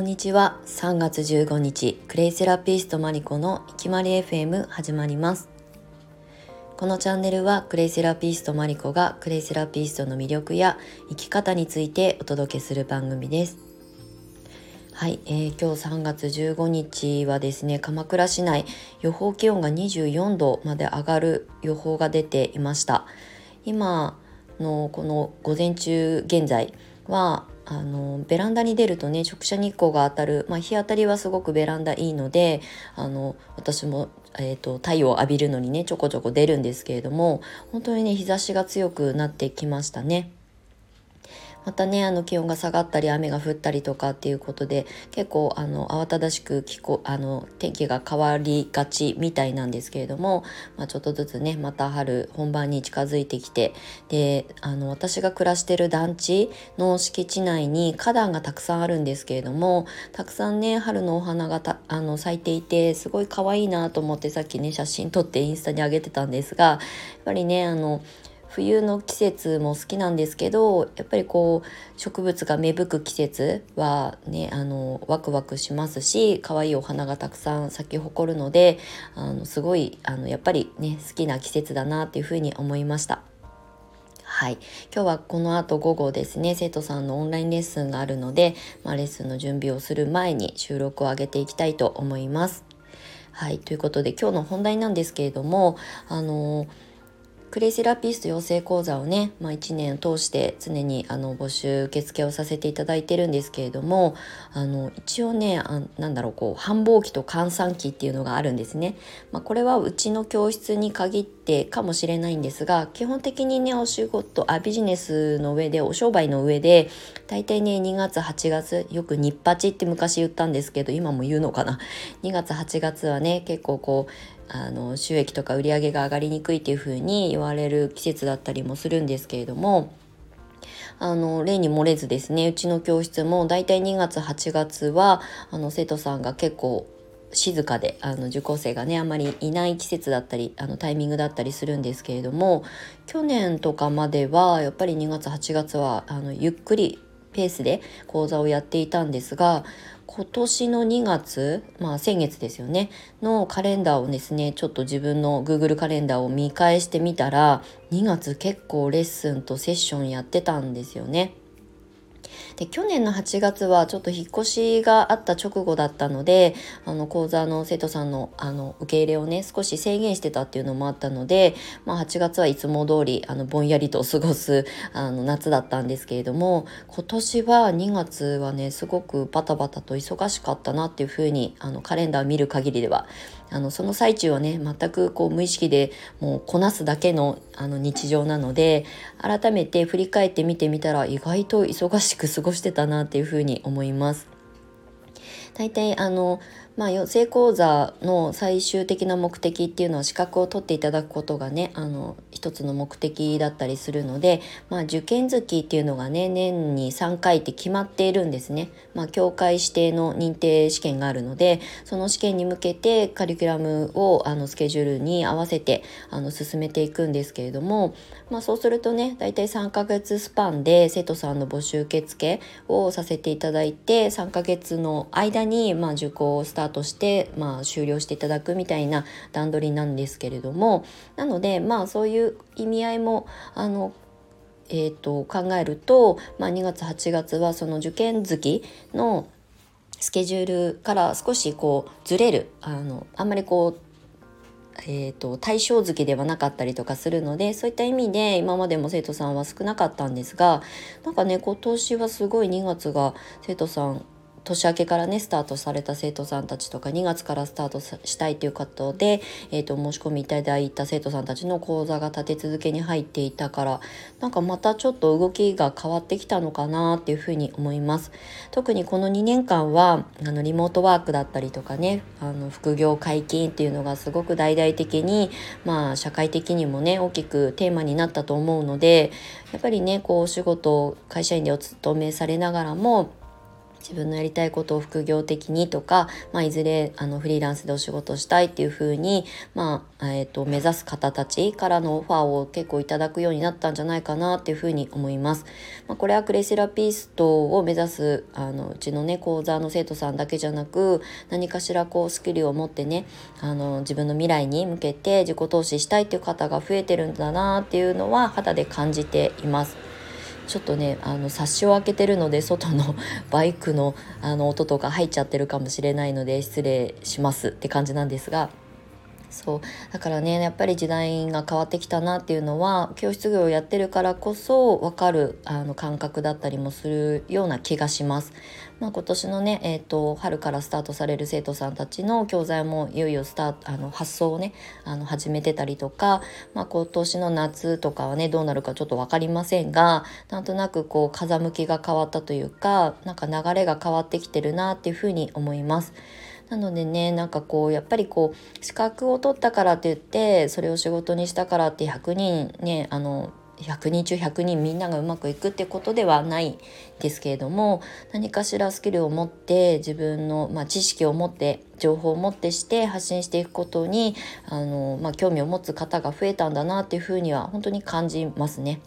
こんにちは。3月15日クレイセラピストマリコのいきまり FM 始まります。このチャンネルはクレイセラピストマリコがクレイセラピストの魅力や生き方についてお届けする番組です。はい、えー、今日3月15日はですね鎌倉市内予報気温が24度まで上がる予報が出ていました。今のこの午前中現在はあのベランダに出るとね直射日光が当たる、まあ、日当たりはすごくベランダいいのであの私も、えーと、太陽を浴びるのにねちょこちょこ出るんですけれども本当にね日差しが強くなってきましたね。またねあの気温が下がったり雨が降ったりとかっていうことで結構あの慌ただしく気候あの天気が変わりがちみたいなんですけれども、まあ、ちょっとずつねまた春本番に近づいてきてであの私が暮らしてる団地の敷地内に花壇がたくさんあるんですけれどもたくさんね春のお花がたあの咲いていてすごい可愛いなと思ってさっきね写真撮ってインスタに上げてたんですがやっぱりねあの冬の季節も好きなんですけどやっぱりこう植物が芽吹く季節はねあのワクワクしますし可愛いお花がたくさん咲き誇るのであのすごいあのやっぱりね好きな季節だなっていうふうに思いました。はい。今日はこの後午後ですね、生徒さんのオンラインレッスンがあるので、まあ、レッスンの準備をする前に収録を上げていきたいと思います。はい。ということで今日の本題なんですけれども、あのークレイセラピスト養成講座をね、まあ、1年通して常にあの募集受付をさせていただいてるんですけれどもあの一応ねあなんだろうこう繁忙期と閑散期っていうのがあるんですね。まあ、これはうちの教室に限ってかもしれないんですが基本的にねお仕事あビジネスの上でお商売の上で大体ね2月8月よく日八って昔言ったんですけど今も言うのかな2月8月はね結構こうあの収益とか売り上げが上がりにくいっていうふうに言われる季節だったりもするんですけれどもあの例に漏れずですねうちの教室もだいたい2月8月はあの生徒さんが結構静かであの受講生がねあまりいない季節だったりあのタイミングだったりするんですけれども去年とかまではやっぱり2月8月はあのゆっくりペースで講座をやっていたんですが今年の2月、まあ先月ですよね、のカレンダーをですね、ちょっと自分の Google カレンダーを見返してみたら、2月結構レッスンとセッションやってたんですよね。で去年の8月はちょっと引っ越しがあった直後だったのであの講座の生徒さんのあの受け入れをね少し制限してたっていうのもあったので、まあ、8月はいつも通りあのぼんやりと過ごすあの夏だったんですけれども今年は2月はねすごくバタバタと忙しかったなっていうふうにあのカレンダーを見る限りではあのその最中はね全くこう無意識でもうこなすだけのあの日常なので改めて振り返ってみてみたら意外と忙しく過ごしてたなっていうふうに思います。大体あのまあ、養成講座の最終的な目的っていうのは資格を取っていただくことがねあの一つの目的だったりするので、まあ、受験月っていうのがね年に3回って決まっているんですね。まあ、協会指定の認定試験があるのでその試験に向けてカリキュラムをあのスケジュールに合わせてあの進めていくんですけれども、まあ、そうするとね大体3ヶ月スパンで生徒さんの募集受付をさせていただいて3ヶ月の間に、まあ、受講をスタートとして、まあ、終了していただくみたいな段取りなんですけれどもなのでまあそういう意味合いもあのえーと、考えると、まあ、2月8月はその受験月のスケジュールから少しこうずれるあのあんまりこうえーと、対象月ではなかったりとかするのでそういった意味で今までも生徒さんは少なかったんですがなんかね今年はすごい2月が生徒さん年明けからねスタートされた生徒さんたちとか2月からスタートしたいということで、えーと、申し込みいただいた生徒さんたちの講座が立て続けに入っていたからなんかまたちょっと動きが変わってきたのかなっていうふうに思います。特にこの2年間はあのリモートワークだったりとかねあの副業解禁っていうのがすごく大々的にまあ社会的にもね大きくテーマになったと思うのでやっぱりねこうお仕事会社員でお勤めされながらも自分のやりたいことを副業的にとか、まあ、いずれあのフリーランスでお仕事したいっていうふうに、まあえーと、目指す方たちからのオファーを結構いただくようになったんじゃないかなっていうふうに思います。まあ、これはクレイセラピストを目指すあのうちのね講座の生徒さんだけじゃなく何かしらこうスキルを持ってねあの自分の未来に向けて自己投資したいっていう方が増えてるんだなっていうのは肌で感じています。ちょっとねあの冊子を開けてるので外の バイクのあの音とか入っちゃってるかもしれないので失礼しますって感じなんですが。そうだからねやっぱり時代が変わってきたなっていうのは教室業をやってるからこそ分かるあの感覚だったりもするような気がします。まあ、今年のね、えーと、春からスタートされる生徒さんたちの教材もいよいよスタートあの発送をねあの始めてたりとか、まあ、今年の夏とかはねどうなるかちょっと分かりませんがなんとなくこう風向きが変わったというかなんか流れが変わってきてるなっていうふうに思います。なのでねなんかこうやっぱりこう資格を取ったからって言ってそれを仕事にしたからって100人ねあの100人中100人みんながうまくいくってことではないですけれども何かしらスキルを持って自分の、まあ、知識を持って情報を持ってして発信していくことにあの、まあ、興味を持つ方が増えたんだなっていうふうには本当に感じますね。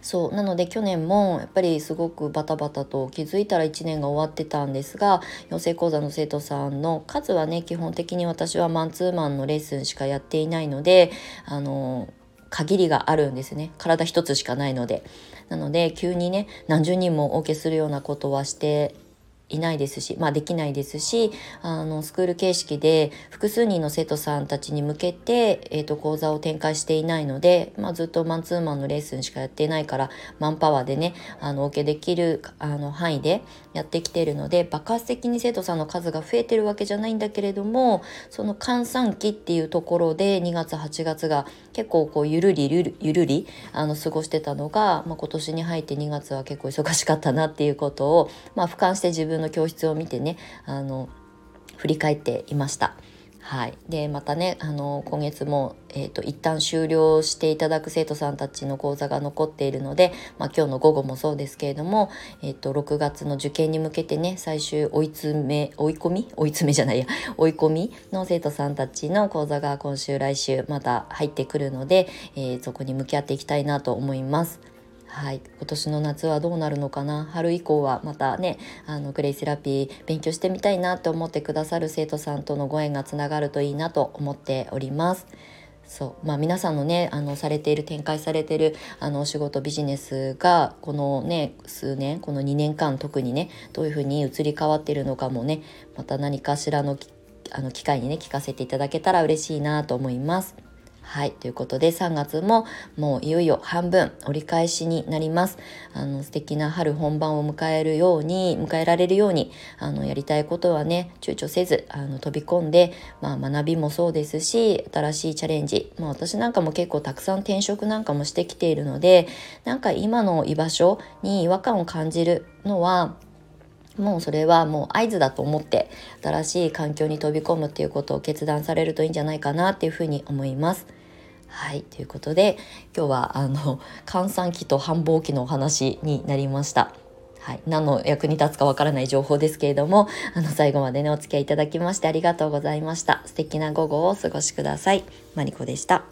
そうなので去年もやっぱりすごくバタバタと気づいたら1年が終わってたんですが養成講座の生徒さんの数はね基本的に私はマンツーマンのレッスンしかやっていないのであの限りがあるんですね。体一つしかないので。なので急にね何十人もお受けするようなことはしていないですし、まあ、できないですしあのスクール形式で複数人の生徒さんたちに向けて、えーと、講座を展開していないので、まあ、ずっとマンツーマンのレッスンしかやっていないからマンパワーでねあのお受けできるあの範囲でやってきているので爆発的に生徒さんの数が増えてるわけじゃないんだけれどもその閑散期っていうところで2月8月が結構こうゆるりゆるゆるりあの過ごしてたのが、まあ、今年に入って2月は結構忙しかったなっていうことを、まあ、俯瞰して自分の教室を見てねあの振り返っていました。はい、でまたねあの今月も、えーと、一旦終了していただく生徒さんたちの講座が残っているので、まあ、今日の午後もそうですけれども、えーと、6月の受験に向けてね最終追い詰め追い込み？追い詰めじゃないや追い込みの生徒さんたちの講座が今週来週また入ってくるので、えー、そこに向き合っていきたいなと思います。はい、今年の夏はどうなるのかな？春以降はまたねあのグレイセラピー勉強してみたいなと思ってくださる生徒さんとのご縁がつながるといいなと思っております。そうまあ、皆さんのねあのされている展開されているあのお仕事ビジネスがこのね数年この2年間特にねどういうふうに移り変わっているのかもねまた何かしらのあの機会にね聞かせていただけたら嬉しいなと思います。はい、ということで3月ももういよいよ半分折り返しになります。あの素敵な春本番を迎えるように、迎えられるように、あのやりたいことはね、躊躇せずあの飛び込んで、まあ、学びもそうですし、新しいチャレンジ、まあ、私なんかも結構たくさん転職なんかもしてきているので、なんか今の居場所に違和感を感じるのは、もうそれはもう合図だと思って新しい環境に飛び込むっていうことを決断されるといいんじゃないかなっていうふうに思います。はい、ということで今日はあの閑散期と繁忙期のお話になりました。はい、何の役に立つかわからない情報ですけれども、あの最後までねお付き合いいただきましてありがとうございました。素敵な午後をお過ごしください。マリコでした。